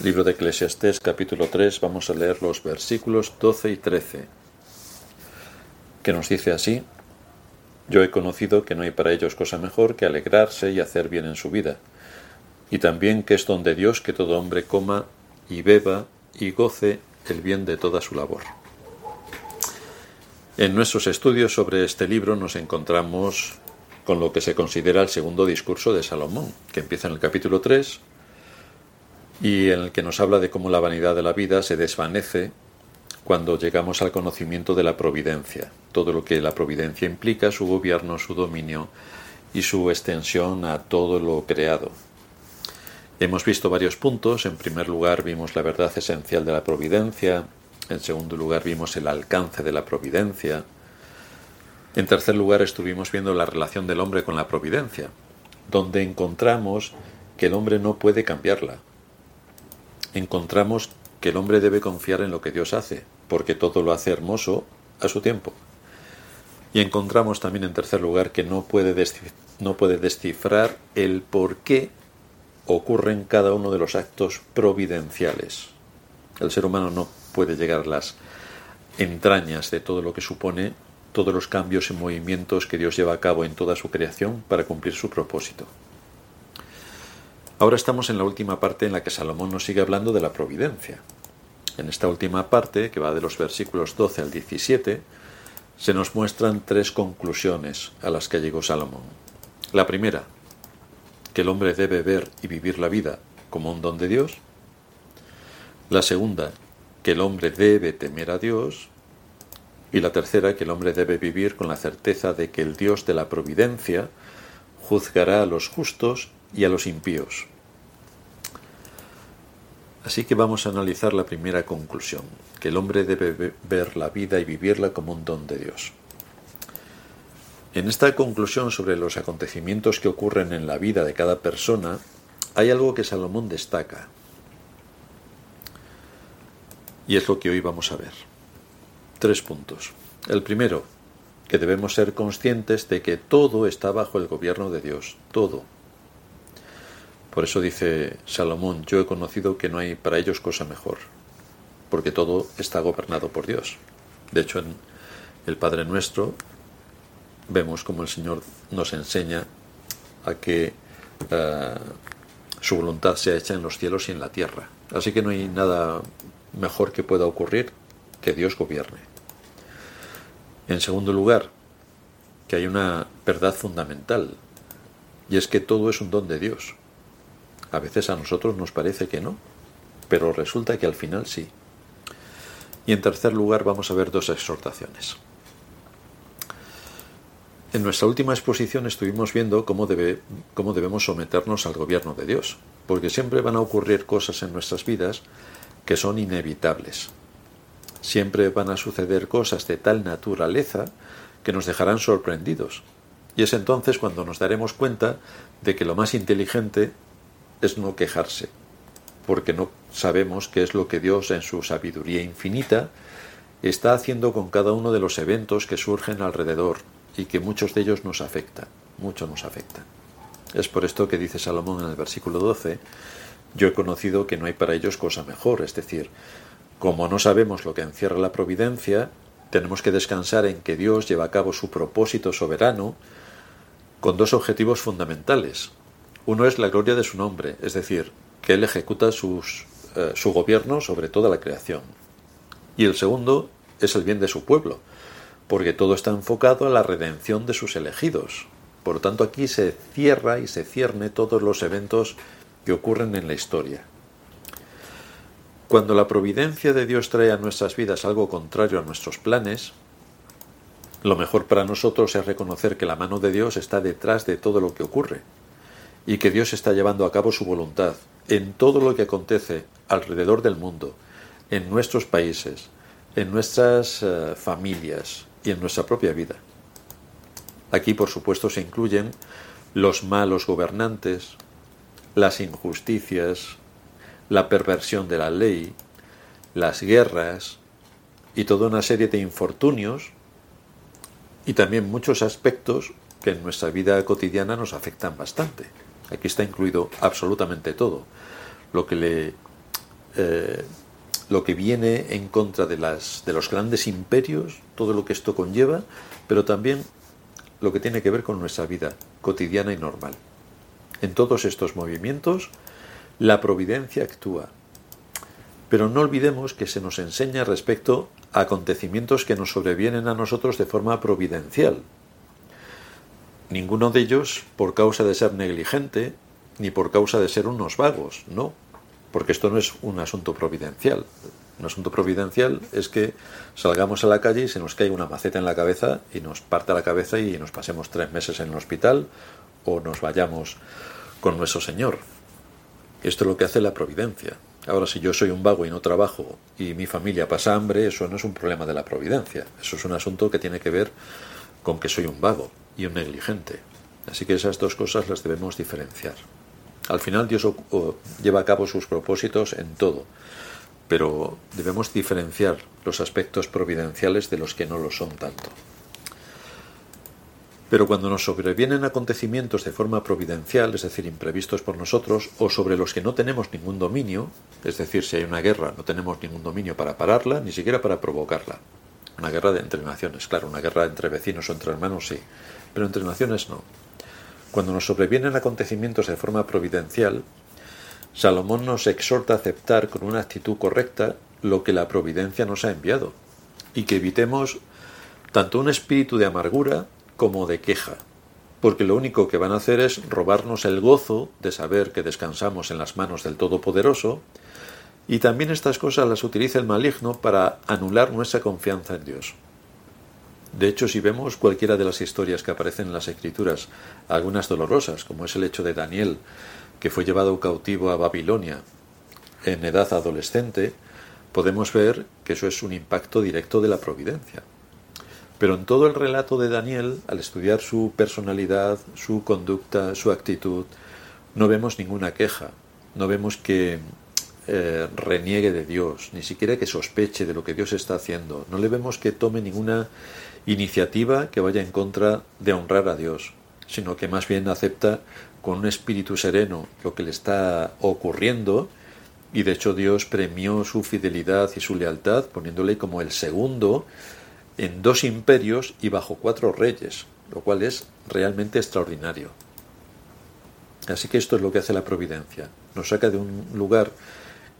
Libro de Eclesiastés capítulo 3 vamos a leer los versículos 12 y 13, que nos dice así, Yo he conocido que no hay para ellos cosa mejor que alegrarse y hacer bien en su vida, y también que es donde Dios que todo hombre coma y beba y goce el bien de toda su labor. En nuestros estudios sobre este libro nos encontramos con lo que se considera el segundo discurso de Salomón, que empieza en el capítulo 3 y en el que nos habla de cómo la vanidad de la vida se desvanece cuando llegamos al conocimiento de la providencia, todo lo que la providencia implica, su gobierno, su dominio y su extensión a todo lo creado. Hemos visto varios puntos. En primer lugar vimos la verdad esencial de la providencia. En segundo lugar vimos el alcance de la providencia. En tercer lugar estuvimos viendo la relación del hombre con la providencia, donde encontramos que el hombre no puede cambiarla, encontramos que el hombre debe confiar en lo que Dios hace, porque todo lo hace hermoso a su tiempo. Y encontramos también en tercer lugar que no puede, no puede descifrar el por qué ocurren cada uno de los actos providenciales. El ser humano no puede llegar a las entrañas de todo lo que supone todos los cambios y movimientos que Dios lleva a cabo en toda su creación para cumplir su propósito. Ahora estamos en la última parte en la que Salomón nos sigue hablando de la providencia. En esta última parte, que va de los versículos 12 al 17, se nos muestran tres conclusiones a las que llegó Salomón. La primera, que el hombre debe ver y vivir la vida como un don de Dios. La segunda, que el hombre debe temer a Dios. Y la tercera, que el hombre debe vivir con la certeza de que el Dios de la providencia juzgará a los justos y a los impíos. Así que vamos a analizar la primera conclusión, que el hombre debe ver la vida y vivirla como un don de Dios. En esta conclusión sobre los acontecimientos que ocurren en la vida de cada persona, hay algo que Salomón destaca. Y es lo que hoy vamos a ver. Tres puntos. El primero, que debemos ser conscientes de que todo está bajo el gobierno de Dios, todo, por eso dice Salomón, yo he conocido que no hay para ellos cosa mejor, porque todo está gobernado por Dios. De hecho, en el Padre Nuestro vemos como el Señor nos enseña a que eh, su voluntad sea hecha en los cielos y en la tierra. Así que no hay nada mejor que pueda ocurrir que Dios gobierne. En segundo lugar, que hay una verdad fundamental, y es que todo es un don de Dios. A veces a nosotros nos parece que no, pero resulta que al final sí. Y en tercer lugar vamos a ver dos exhortaciones. En nuestra última exposición estuvimos viendo cómo, debe, cómo debemos someternos al gobierno de Dios, porque siempre van a ocurrir cosas en nuestras vidas que son inevitables. Siempre van a suceder cosas de tal naturaleza que nos dejarán sorprendidos. Y es entonces cuando nos daremos cuenta de que lo más inteligente es no quejarse, porque no sabemos qué es lo que Dios en su sabiduría infinita está haciendo con cada uno de los eventos que surgen alrededor y que muchos de ellos nos afectan, mucho nos afectan. Es por esto que dice Salomón en el versículo 12, yo he conocido que no hay para ellos cosa mejor, es decir, como no sabemos lo que encierra la providencia, tenemos que descansar en que Dios lleva a cabo su propósito soberano con dos objetivos fundamentales. Uno es la gloria de su nombre, es decir, que Él ejecuta eh, su gobierno sobre toda la creación. Y el segundo es el bien de su pueblo, porque todo está enfocado a la redención de sus elegidos. Por lo tanto, aquí se cierra y se cierne todos los eventos que ocurren en la historia. Cuando la providencia de Dios trae a nuestras vidas algo contrario a nuestros planes, lo mejor para nosotros es reconocer que la mano de Dios está detrás de todo lo que ocurre y que Dios está llevando a cabo su voluntad en todo lo que acontece alrededor del mundo, en nuestros países, en nuestras eh, familias y en nuestra propia vida. Aquí, por supuesto, se incluyen los malos gobernantes, las injusticias, la perversión de la ley, las guerras y toda una serie de infortunios y también muchos aspectos que en nuestra vida cotidiana nos afectan bastante. Aquí está incluido absolutamente todo. Lo que le eh, lo que viene en contra de, las, de los grandes imperios, todo lo que esto conlleva, pero también lo que tiene que ver con nuestra vida cotidiana y normal. En todos estos movimientos, la providencia actúa. Pero no olvidemos que se nos enseña respecto a acontecimientos que nos sobrevienen a nosotros de forma providencial. Ninguno de ellos por causa de ser negligente, ni por causa de ser unos vagos, no, porque esto no es un asunto providencial. Un asunto providencial es que salgamos a la calle y se nos caiga una maceta en la cabeza y nos parta la cabeza y nos pasemos tres meses en el hospital o nos vayamos con nuestro Señor. Esto es lo que hace la providencia. Ahora, si yo soy un vago y no trabajo y mi familia pasa hambre, eso no es un problema de la providencia. Eso es un asunto que tiene que ver con que soy un vago y un negligente. Así que esas dos cosas las debemos diferenciar. Al final Dios lleva a cabo sus propósitos en todo, pero debemos diferenciar los aspectos providenciales de los que no lo son tanto. Pero cuando nos sobrevienen acontecimientos de forma providencial, es decir, imprevistos por nosotros, o sobre los que no tenemos ningún dominio, es decir, si hay una guerra, no tenemos ningún dominio para pararla, ni siquiera para provocarla. Una guerra de entre naciones, claro, una guerra entre vecinos o entre hermanos sí, pero entre naciones no. Cuando nos sobrevienen acontecimientos de forma providencial, Salomón nos exhorta a aceptar con una actitud correcta lo que la providencia nos ha enviado y que evitemos tanto un espíritu de amargura como de queja, porque lo único que van a hacer es robarnos el gozo de saber que descansamos en las manos del Todopoderoso, y también estas cosas las utiliza el maligno para anular nuestra confianza en Dios. De hecho, si vemos cualquiera de las historias que aparecen en las Escrituras, algunas dolorosas, como es el hecho de Daniel, que fue llevado cautivo a Babilonia en edad adolescente, podemos ver que eso es un impacto directo de la providencia. Pero en todo el relato de Daniel, al estudiar su personalidad, su conducta, su actitud, no vemos ninguna queja, no vemos que eh, reniegue de Dios, ni siquiera que sospeche de lo que Dios está haciendo, no le vemos que tome ninguna iniciativa que vaya en contra de honrar a Dios, sino que más bien acepta con un espíritu sereno lo que le está ocurriendo. Y de hecho Dios premió su fidelidad y su lealtad poniéndole como el segundo en dos imperios y bajo cuatro reyes, lo cual es realmente extraordinario. Así que esto es lo que hace la providencia. Nos saca de un lugar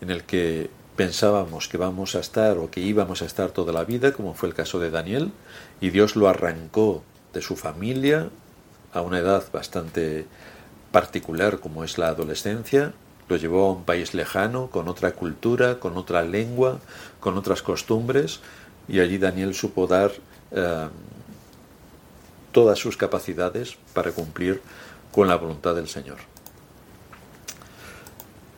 en el que pensábamos que vamos a estar o que íbamos a estar toda la vida, como fue el caso de Daniel, y Dios lo arrancó de su familia a una edad bastante particular como es la adolescencia, lo llevó a un país lejano, con otra cultura, con otra lengua, con otras costumbres, y allí Daniel supo dar eh, todas sus capacidades para cumplir con la voluntad del Señor.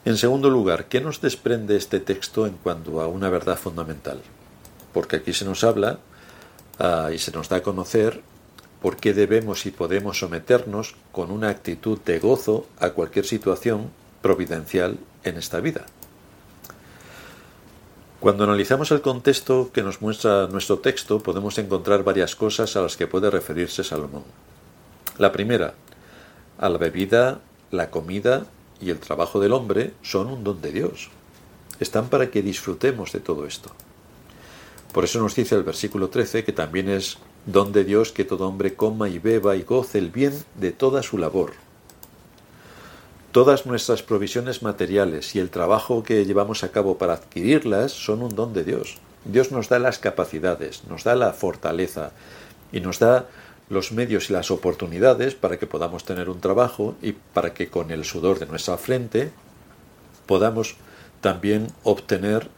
En segundo lugar, ¿qué nos desprende este texto en cuanto a una verdad fundamental? Porque aquí se nos habla ah, y se nos da a conocer por qué debemos y podemos someternos con una actitud de gozo a cualquier situación providencial en esta vida. Cuando analizamos el contexto que nos muestra nuestro texto, podemos encontrar varias cosas a las que puede referirse Salomón. La primera, a la bebida, la comida y el trabajo del hombre son un don de Dios. Están para que disfrutemos de todo esto. Por eso nos dice el versículo 13 que también es don de Dios que todo hombre coma y beba y goce el bien de toda su labor. Todas nuestras provisiones materiales y el trabajo que llevamos a cabo para adquirirlas son un don de Dios. Dios nos da las capacidades, nos da la fortaleza y nos da los medios y las oportunidades para que podamos tener un trabajo y para que con el sudor de nuestra frente podamos también obtener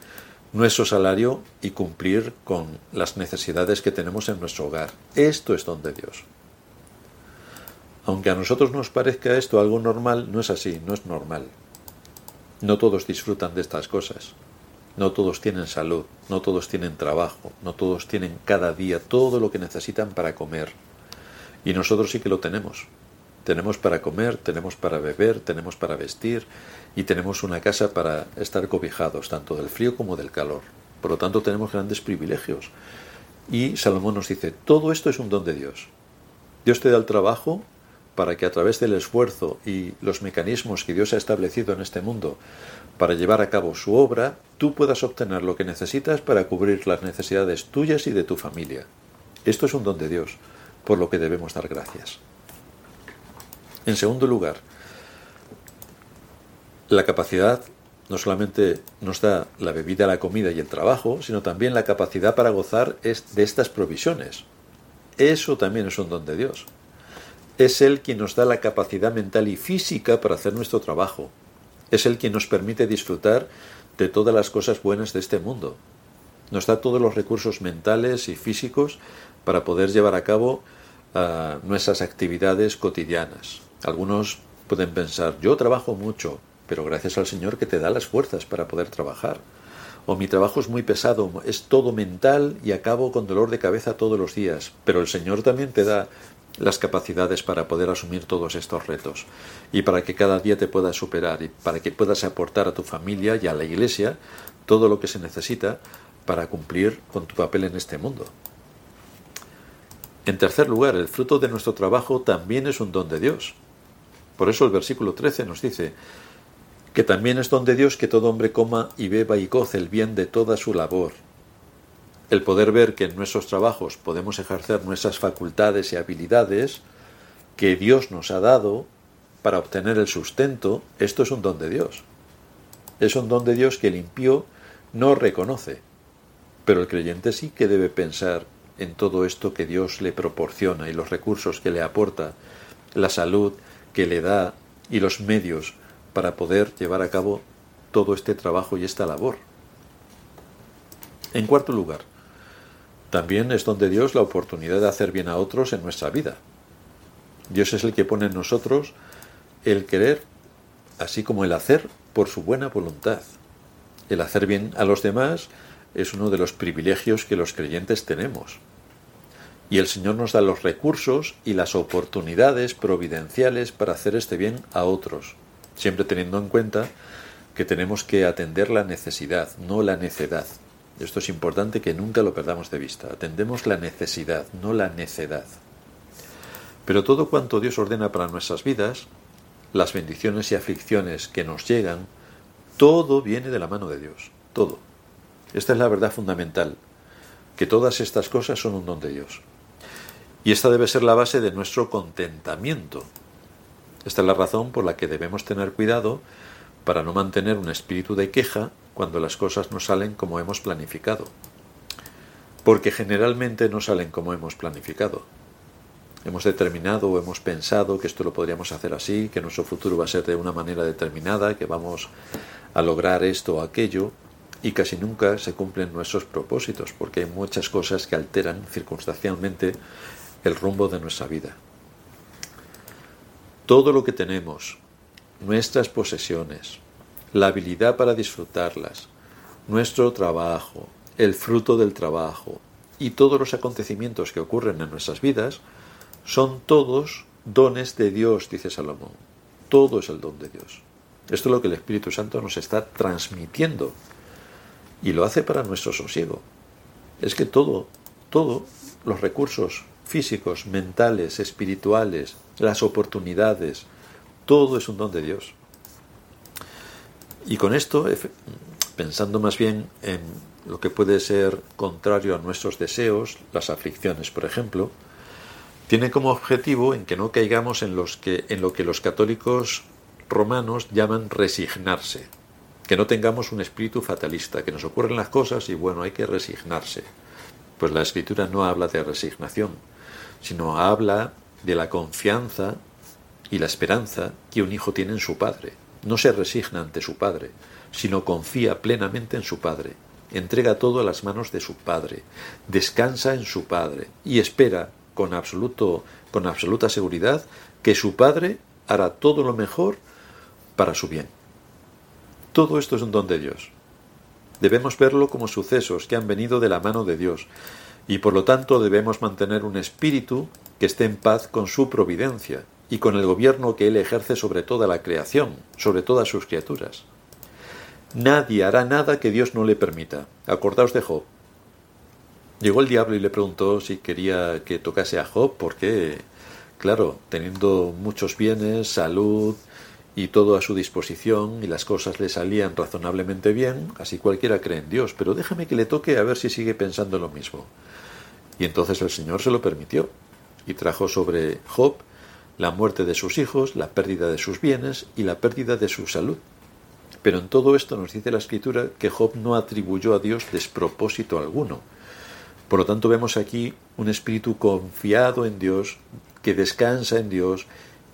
nuestro salario y cumplir con las necesidades que tenemos en nuestro hogar. Esto es don de Dios. Aunque a nosotros nos parezca esto algo normal, no es así, no es normal. No todos disfrutan de estas cosas. No todos tienen salud, no todos tienen trabajo, no todos tienen cada día todo lo que necesitan para comer, y nosotros sí que lo tenemos. Tenemos para comer, tenemos para beber, tenemos para vestir y tenemos una casa para estar cobijados, tanto del frío como del calor. Por lo tanto, tenemos grandes privilegios. Y Salomón nos dice, todo esto es un don de Dios. Dios te da el trabajo para que a través del esfuerzo y los mecanismos que Dios ha establecido en este mundo para llevar a cabo su obra, tú puedas obtener lo que necesitas para cubrir las necesidades tuyas y de tu familia. Esto es un don de Dios, por lo que debemos dar gracias. En segundo lugar, la capacidad no solamente nos da la bebida, la comida y el trabajo, sino también la capacidad para gozar de estas provisiones. Eso también es un don de Dios. Es Él quien nos da la capacidad mental y física para hacer nuestro trabajo. Es Él quien nos permite disfrutar de todas las cosas buenas de este mundo. Nos da todos los recursos mentales y físicos para poder llevar a cabo ah, nuestras actividades cotidianas. Algunos pueden pensar, yo trabajo mucho, pero gracias al Señor que te da las fuerzas para poder trabajar. O mi trabajo es muy pesado, es todo mental y acabo con dolor de cabeza todos los días, pero el Señor también te da las capacidades para poder asumir todos estos retos y para que cada día te puedas superar y para que puedas aportar a tu familia y a la iglesia todo lo que se necesita para cumplir con tu papel en este mundo. En tercer lugar, el fruto de nuestro trabajo también es un don de Dios. Por eso el versículo 13 nos dice que también es don de Dios que todo hombre coma y beba y goce el bien de toda su labor, el poder ver que en nuestros trabajos podemos ejercer nuestras facultades y habilidades que Dios nos ha dado para obtener el sustento, esto es un don de Dios. Es un don de Dios que el impío no reconoce, pero el creyente sí que debe pensar en todo esto que Dios le proporciona y los recursos que le aporta, la salud que le da y los medios para poder llevar a cabo todo este trabajo y esta labor. En cuarto lugar, también es donde Dios la oportunidad de hacer bien a otros en nuestra vida. Dios es el que pone en nosotros el querer, así como el hacer por su buena voluntad. El hacer bien a los demás es uno de los privilegios que los creyentes tenemos. Y el Señor nos da los recursos y las oportunidades providenciales para hacer este bien a otros, siempre teniendo en cuenta que tenemos que atender la necesidad, no la necedad. Esto es importante que nunca lo perdamos de vista. Atendemos la necesidad, no la necedad. Pero todo cuanto Dios ordena para nuestras vidas, las bendiciones y aflicciones que nos llegan, todo viene de la mano de Dios. Todo. Esta es la verdad fundamental, que todas estas cosas son un don de Dios. Y esta debe ser la base de nuestro contentamiento. Esta es la razón por la que debemos tener cuidado para no mantener un espíritu de queja cuando las cosas no salen como hemos planificado. Porque generalmente no salen como hemos planificado. Hemos determinado o hemos pensado que esto lo podríamos hacer así, que nuestro futuro va a ser de una manera determinada, que vamos a lograr esto o aquello, y casi nunca se cumplen nuestros propósitos, porque hay muchas cosas que alteran circunstancialmente el rumbo de nuestra vida. Todo lo que tenemos, nuestras posesiones, la habilidad para disfrutarlas, nuestro trabajo, el fruto del trabajo y todos los acontecimientos que ocurren en nuestras vidas son todos dones de Dios, dice Salomón. Todo es el don de Dios. Esto es lo que el Espíritu Santo nos está transmitiendo y lo hace para nuestro sosiego. Es que todo, todo, los recursos físicos, mentales, espirituales, las oportunidades, todo es un don de Dios. Y con esto, pensando más bien en lo que puede ser contrario a nuestros deseos, las aflicciones, por ejemplo, tiene como objetivo en que no caigamos en, lo que los católicos romanos llaman resignarse, que no tengamos un espíritu fatalista, que nos ocurren las cosas y bueno, hay que resignarse. Pues la escritura no habla de resignación, sino habla de la confianza y la esperanza que un hijo tiene en su padre no se resigna ante su Padre, sino confía plenamente en su Padre, entrega todo a las manos de su Padre, descansa en su Padre y espera con, absoluto, con absoluta seguridad que su Padre hará todo lo mejor para su bien. Todo esto es un don de Dios. Debemos verlo como sucesos que han venido de la mano de Dios, y por lo tanto debemos mantener un espíritu que esté en paz con su providencia, y con el gobierno que Él ejerce sobre toda la creación, sobre todas sus criaturas. Nadie hará nada que Dios no le permita. Acordaos de Job. Llegó el diablo y le preguntó si quería que tocase a Job porque claro, teniendo muchos bienes, salud y todo a su disposición y las cosas le salían razonablemente bien, así cualquiera cree en Dios, pero déjame que le toque a ver si sigue pensando lo mismo. Y entonces el Señor se lo permitió y trajo sobre Job la muerte de sus hijos, la pérdida de sus bienes y la pérdida de su salud. Pero en todo esto nos dice la Escritura que Job no atribuyó a Dios despropósito alguno. Por lo tanto vemos aquí un espíritu confiado en Dios, que descansa en Dios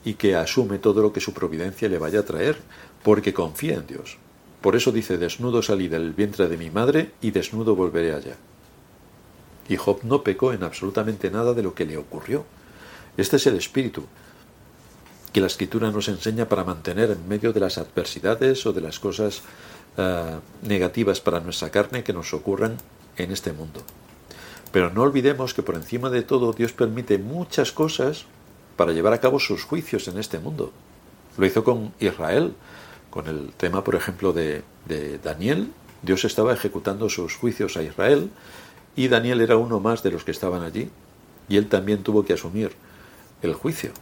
y que asume todo lo que su providencia le vaya a traer, porque confía en Dios. Por eso dice, desnudo salí del vientre de mi madre y desnudo volveré allá. Y Job no pecó en absolutamente nada de lo que le ocurrió. Este es el espíritu que la escritura nos enseña para mantener en medio de las adversidades o de las cosas eh, negativas para nuestra carne que nos ocurran en este mundo. Pero no olvidemos que por encima de todo Dios permite muchas cosas para llevar a cabo sus juicios en este mundo. Lo hizo con Israel, con el tema, por ejemplo, de, de Daniel. Dios estaba ejecutando sus juicios a Israel y Daniel era uno más de los que estaban allí y él también tuvo que asumir el juicio.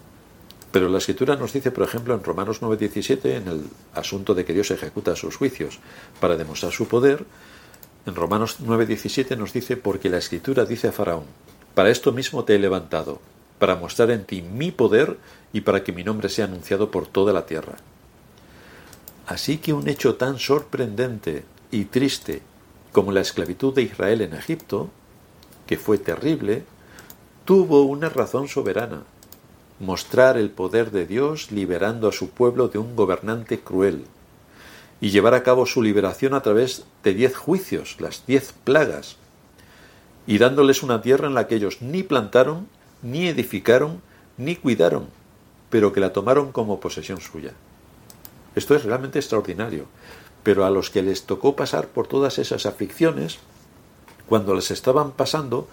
Pero la escritura nos dice, por ejemplo, en Romanos 9:17, en el asunto de que Dios ejecuta sus juicios para demostrar su poder, en Romanos 9:17 nos dice, porque la escritura dice a Faraón, para esto mismo te he levantado, para mostrar en ti mi poder y para que mi nombre sea anunciado por toda la tierra. Así que un hecho tan sorprendente y triste como la esclavitud de Israel en Egipto, que fue terrible, tuvo una razón soberana mostrar el poder de Dios liberando a su pueblo de un gobernante cruel y llevar a cabo su liberación a través de diez juicios, las diez plagas, y dándoles una tierra en la que ellos ni plantaron, ni edificaron, ni cuidaron, pero que la tomaron como posesión suya. Esto es realmente extraordinario, pero a los que les tocó pasar por todas esas aflicciones, cuando les estaban pasando,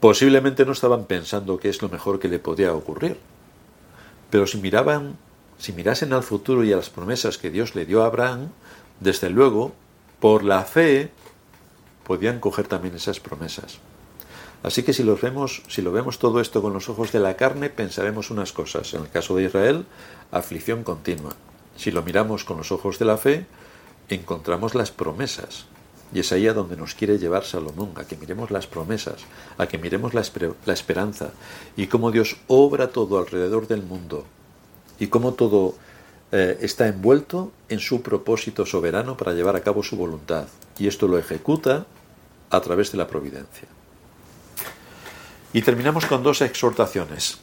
Posiblemente no estaban pensando qué es lo mejor que le podía ocurrir. Pero si miraban, si mirasen al futuro y a las promesas que Dios le dio a Abraham, desde luego, por la fe, podían coger también esas promesas. Así que si lo vemos, si lo vemos todo esto con los ojos de la carne, pensaremos unas cosas. En el caso de Israel, aflicción continua. Si lo miramos con los ojos de la fe, encontramos las promesas. Y es ahí a donde nos quiere llevar Salomón, a que miremos las promesas, a que miremos la, esperanza y cómo Dios obra todo alrededor del mundo y cómo todo eh, está envuelto en su propósito soberano para llevar a cabo su voluntad. Y esto lo ejecuta a través de la providencia. Y terminamos con dos exhortaciones.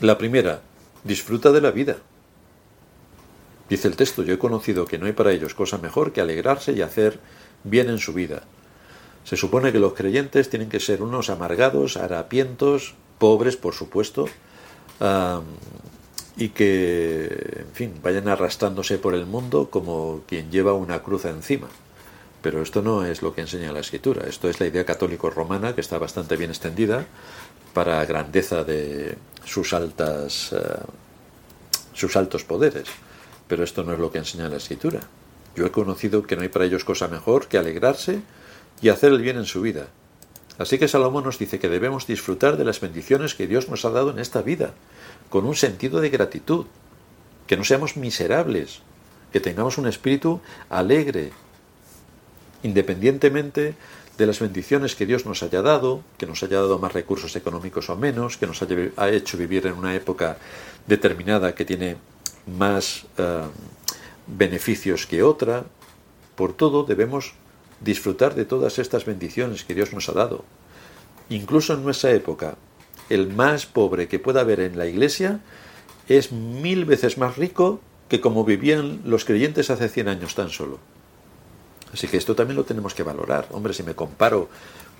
La primera, disfruta de la vida. Dice el texto, yo he conocido que no hay para ellos cosa mejor que alegrarse y hacer bien en su vida. Se supone que los creyentes tienen que ser unos amargados, harapientos, pobres, por supuesto, y que, en fin, vayan arrastrándose por el mundo como quien lleva una cruz encima. Pero esto no es lo que enseña la escritura, esto es la idea católico-romana que está bastante bien extendida para grandeza de sus altas, eh, sus altos poderes. Pero esto no es lo que enseña la escritura. Yo he conocido que no hay para ellos cosa mejor que alegrarse y hacer el bien en su vida. Así que Salomón nos dice que debemos disfrutar de las bendiciones que Dios nos ha dado en esta vida, con un sentido de gratitud, que no seamos miserables, que tengamos un espíritu alegre, independientemente de las bendiciones que Dios nos haya dado, que nos haya dado más recursos económicos o menos, que nos haya hecho vivir en una época determinada que tiene más eh, beneficios que otra. Por todo debemos disfrutar de todas estas bendiciones que Dios nos ha dado. Incluso en nuestra época, el más pobre que pueda haber en la iglesia es mil veces más rico que como vivían los creyentes hace 100 años tan solo. Así que esto también lo tenemos que valorar. Hombre, si me comparo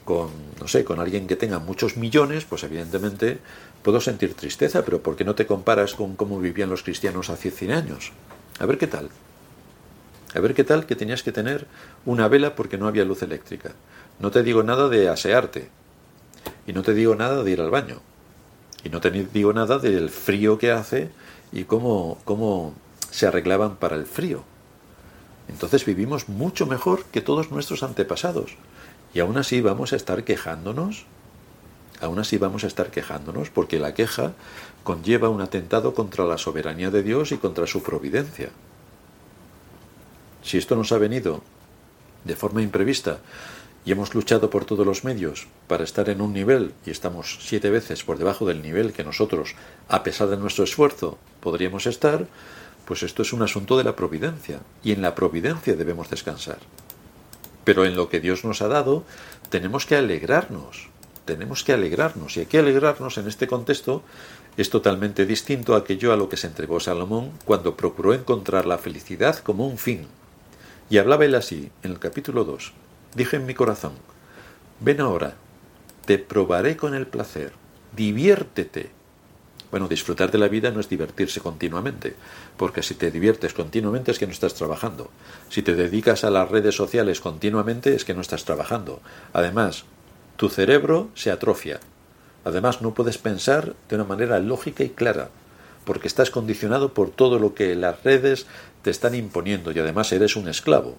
con, no sé, con alguien que tenga muchos millones, pues evidentemente puedo sentir tristeza, pero ¿por qué no te comparas con cómo vivían los cristianos hace 100 años? A ver qué tal. A ver qué tal que tenías que tener una vela porque no había luz eléctrica. No te digo nada de asearte. Y no te digo nada de ir al baño. Y no te digo nada del frío que hace y cómo, cómo se arreglaban para el frío. Entonces vivimos mucho mejor que todos nuestros antepasados. Y aún así vamos a estar quejándonos. aún así vamos a estar quejándonos porque la queja conlleva un atentado contra la soberanía de Dios y contra su providencia. Si esto nos ha venido de forma imprevista y hemos luchado por todos los medios para estar en un nivel y estamos siete veces por debajo del nivel que nosotros, a pesar de nuestro esfuerzo, podríamos estar, pues esto es un asunto de la providencia y en la providencia debemos descansar. Pero en lo que Dios nos ha dado tenemos que alegrarnos, tenemos que alegrarnos y hay que alegrarnos en este contexto es totalmente distinto a aquello a lo que se entregó Salomón cuando procuró encontrar la felicidad como un fin. Y hablaba él así, en el capítulo 2, dije en mi corazón, ven ahora, te probaré con el placer, diviértete. Bueno, disfrutar de la vida no es divertirse continuamente, porque si te diviertes continuamente es que no estás trabajando. Si te dedicas a las redes sociales continuamente es que no estás trabajando. Además, tu cerebro se atrofia. Además, no puedes pensar de una manera lógica y clara, porque estás condicionado por todo lo que las redes te están imponiendo y además eres un esclavo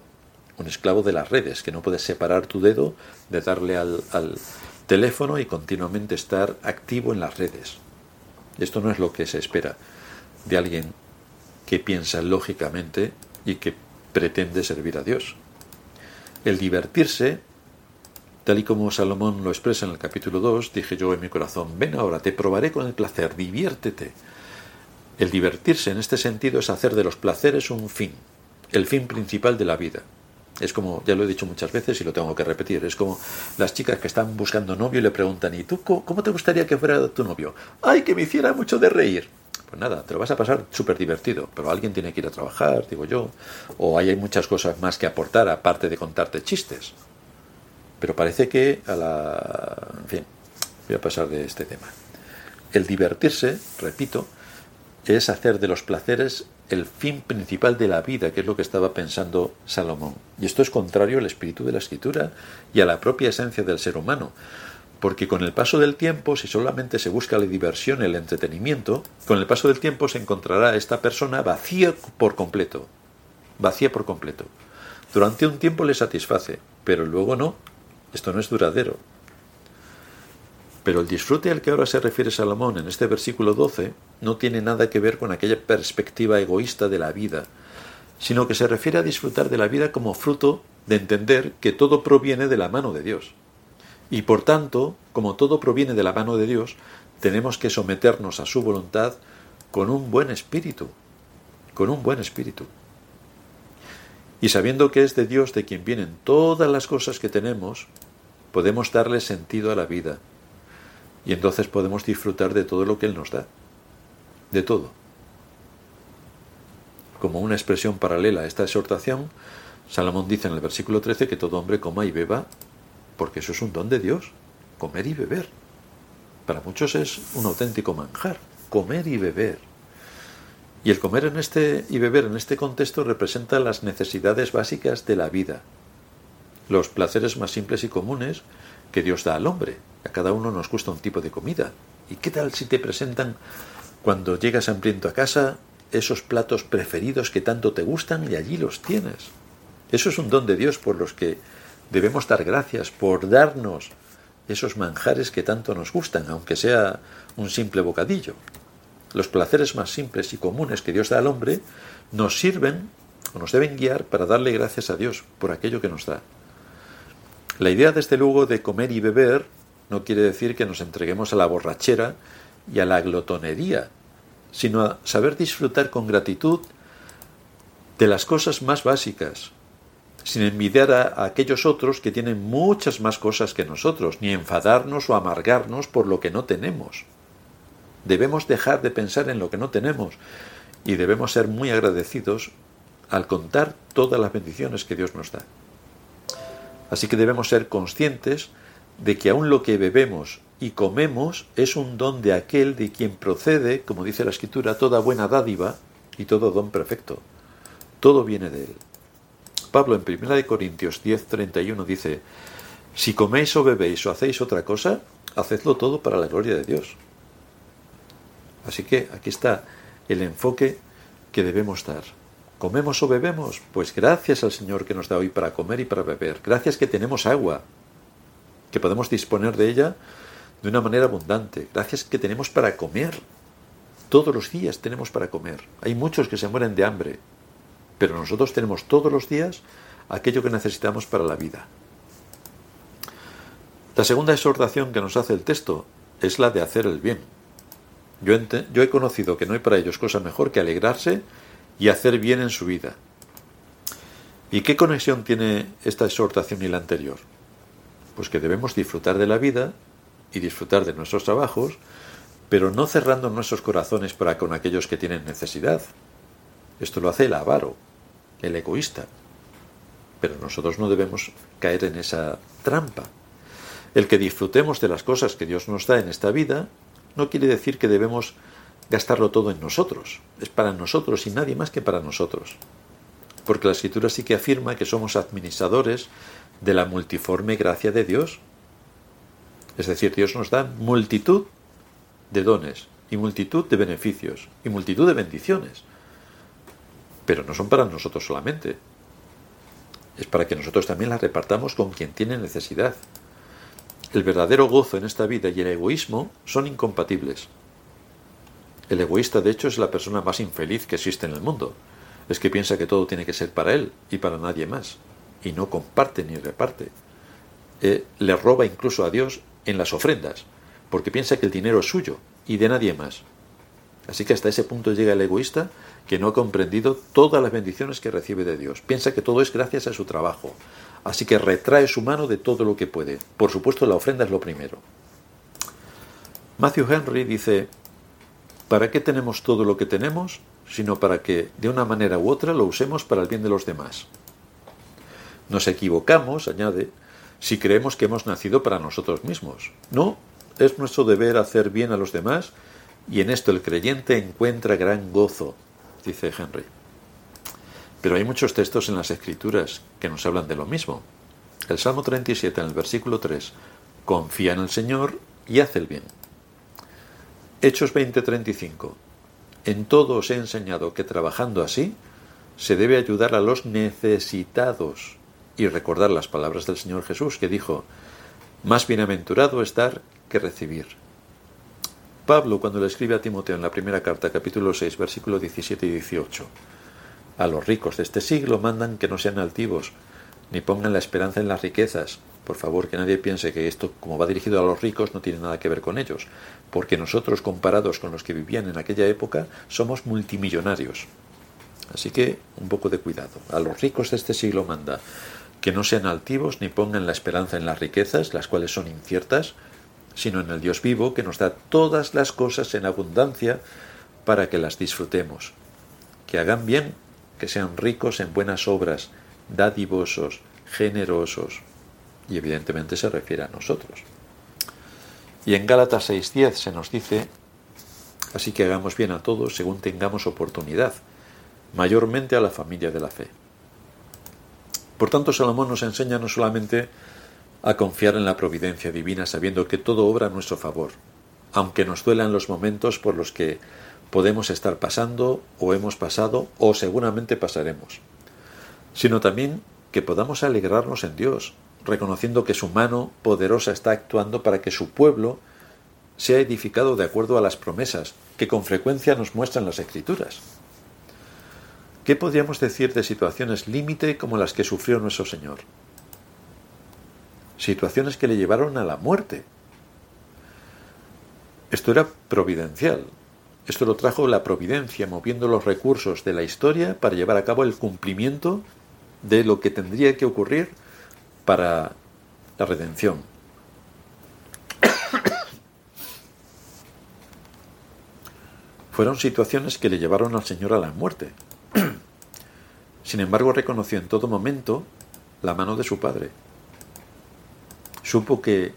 un esclavo de las redes, que no puedes separar tu dedo de darle al, teléfono y continuamente estar activo en las redes. Esto no es lo que se espera de alguien que piensa lógicamente y que pretende servir a Dios. El divertirse, tal y como Salomón lo expresa en el capítulo 2, dije yo en mi corazón, ven ahora, te probaré con el placer, diviértete. El divertirse en este sentido es hacer de los placeres un fin, el fin principal de la vida. Es como, ya lo he dicho muchas veces y lo tengo que repetir, es como las chicas que están buscando novio y le preguntan, ¿y tú cómo te gustaría que fuera tu novio? ¡Ay, que me hiciera mucho de reír! Pues nada, te lo vas a pasar súper divertido, pero alguien tiene que ir a trabajar, digo yo, o hay muchas cosas más que aportar aparte de contarte chistes. Pero parece que a la... En fin, voy a pasar de este tema. El divertirse, repito, es hacer de los placeres el fin principal de la vida, que es lo que estaba pensando Salomón. Y esto es contrario al espíritu de la escritura y a la propia esencia del ser humano. Porque con el paso del tiempo, si solamente se busca la diversión, el entretenimiento, con el paso del tiempo se encontrará esta persona vacía por completo. Vacía por completo. Durante un tiempo le satisface, pero luego no. Esto no es duradero. Pero el disfrute al que ahora se refiere Salomón en este versículo 12 no tiene nada que ver con aquella perspectiva egoísta de la vida, sino que se refiere a disfrutar de la vida como fruto de entender que todo proviene de la mano de Dios. Y por tanto, como todo proviene de la mano de Dios, tenemos que someternos a su voluntad con un buen espíritu, con un buen espíritu. Y sabiendo que es de Dios de quien vienen todas las cosas que tenemos, podemos darle sentido a la vida y entonces podemos disfrutar de todo lo que Él nos da. De todo. Como una expresión paralela a esta exhortación, Salomón dice en el versículo 13 que todo hombre coma y beba, porque eso es un don de Dios, comer y beber. Para muchos es un auténtico manjar, comer y beber. Y el comer en este y beber en este contexto representa las necesidades básicas de la vida, los placeres más simples y comunes que Dios da al hombre, a cada uno nos gusta un tipo de comida. ¿Y qué tal si te presentan cuando llegas hambriento a casa esos platos preferidos que tanto te gustan y allí los tienes? Eso es un don de Dios por los que debemos dar gracias, por darnos esos manjares que tanto nos gustan, aunque sea un simple bocadillo. Los placeres más simples y comunes que Dios da al hombre nos sirven o nos deben guiar para darle gracias a Dios por aquello que nos da. La idea, desde luego, de comer y beber no quiere decir que nos entreguemos a la borrachera y a la glotonería, sino a saber disfrutar con gratitud de las cosas más básicas, sin envidiar a, aquellos otros que tienen muchas más cosas que nosotros, ni enfadarnos o amargarnos por lo que no tenemos. Debemos dejar de pensar en lo que no tenemos y debemos ser muy agradecidos al contar todas las bendiciones que Dios nos da. Así que debemos ser conscientes de que aun lo que bebemos y comemos es un don de aquel de quien procede, como dice la Escritura, toda buena dádiva y todo don perfecto. Todo viene de él. Pablo en 1 Corintios 10:31 dice, si coméis o bebéis o hacéis otra cosa, hacedlo todo para la gloria de Dios. Así que aquí está el enfoque que debemos dar. ¿Comemos o bebemos? Pues gracias al Señor que nos da hoy para comer y para beber. Gracias que tenemos agua, que podemos disponer de ella de una manera abundante. Gracias que tenemos para comer. Todos los días tenemos para comer. Hay muchos que se mueren de hambre, pero nosotros tenemos todos los días aquello que necesitamos para la vida. La segunda exhortación que nos hace el texto es la de hacer el bien. Yo, yo, he conocido que no hay para ellos cosa mejor que alegrarse y hacer bien en su vida. ¿Y qué conexión tiene esta exhortación y la anterior? Pues que debemos disfrutar de la vida y disfrutar de nuestros trabajos, pero no cerrando nuestros corazones para con aquellos que tienen necesidad. Esto lo hace el avaro, el egoísta. Pero nosotros no debemos caer en esa trampa. El que disfrutemos de las cosas que Dios nos da en esta vida no quiere decir que debemos gastarlo todo en nosotros. Es para nosotros y nadie más que para nosotros. Porque la escritura sí que afirma que somos administradores de la multiforme gracia de Dios. Es decir, Dios nos da multitud de dones y multitud de beneficios y multitud de bendiciones. Pero no son para nosotros solamente. Es para que nosotros también las repartamos con quien tiene necesidad. El verdadero gozo en esta vida y el egoísmo son incompatibles. El egoísta, de hecho, es la persona más infeliz que existe en el mundo. Es que piensa que todo tiene que ser para él y para nadie más. Y no comparte ni reparte. Eh, le roba incluso a Dios en las ofrendas, porque piensa que el dinero es suyo y de nadie más. Así que hasta ese punto llega el egoísta que no ha comprendido todas las bendiciones que recibe de Dios. Piensa que todo es gracias a su trabajo. Así que retrae su mano de todo lo que puede. Por supuesto, la ofrenda es lo primero. Matthew Henry dice, ¿para qué tenemos todo lo que tenemos? Sino para que, de una manera u otra, lo usemos para el bien de los demás. Nos equivocamos, añade, si creemos que hemos nacido para nosotros mismos. No, es nuestro deber hacer bien a los demás y en esto el creyente encuentra gran gozo, dice Henry. Pero hay muchos textos en las Escrituras que nos hablan de lo mismo. El Salmo 37, en el versículo 3, confía en el Señor y haz el bien. Hechos 20:35, en todo os he enseñado que trabajando así se debe ayudar a los necesitados y recordar las palabras del Señor Jesús que dijo, más bienaventurado es dar que recibir. Pablo, cuando le escribe a Timoteo en la primera carta, capítulo 6, versículo 17 y 18, a los ricos de este siglo mandan que no sean altivos, ni pongan la esperanza en las riquezas. Por favor, que nadie piense que esto, como va dirigido a los ricos, no tiene nada que ver con ellos, porque nosotros, comparados con los que vivían en aquella época, somos multimillonarios. Así que un poco de cuidado. A los ricos de este siglo manda que no sean altivos ni pongan la esperanza en las riquezas, las cuales son inciertas, sino en el Dios vivo que nos da todas las cosas en abundancia para que las disfrutemos. Que hagan bien, que sean ricos en buenas obras, dadivosos, generosos. Y evidentemente se refiere a nosotros. Y en Gálatas 6.10 se nos dice, así que hagamos bien a todos según tengamos oportunidad, mayormente a la familia de la fe. Por tanto, Salomón nos enseña no solamente a confiar en la providencia divina sabiendo que todo obra a nuestro favor, aunque nos duelan los momentos por los que podemos estar pasando o hemos pasado o seguramente pasaremos, sino también que podamos alegrarnos en Dios, reconociendo que su mano poderosa está actuando para que su pueblo sea edificado de acuerdo a las promesas que con frecuencia nos muestran las escrituras. ¿Qué podríamos decir de situaciones límite como las que sufrió nuestro Señor? situaciones que le llevaron a la muerte. Esto era providencial. Esto lo trajo la providencia, moviendo los recursos de la historia para llevar a cabo el cumplimiento de lo que tendría que ocurrir para la redención. Fueron situaciones que le llevaron al Señor a la muerte. Sin embargo, reconoció en todo momento la mano de su Padre Supo que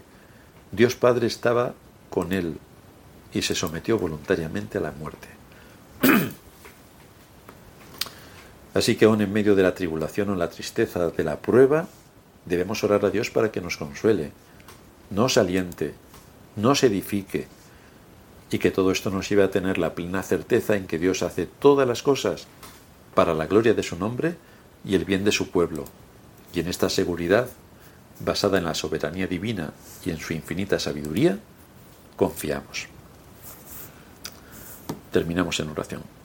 Dios Padre estaba con él y se sometió voluntariamente a la muerte. Así que aún en medio de la tribulación o la tristeza de la prueba, debemos orar a Dios para que nos consuele, nos aliente, nos edifique y que todo esto nos lleve a tener la plena certeza en que Dios hace todas las cosas para la gloria de su nombre y el bien de su pueblo. Y en esta seguridad basada en la soberanía divina y en su infinita sabiduría, confiamos. Terminamos en oración.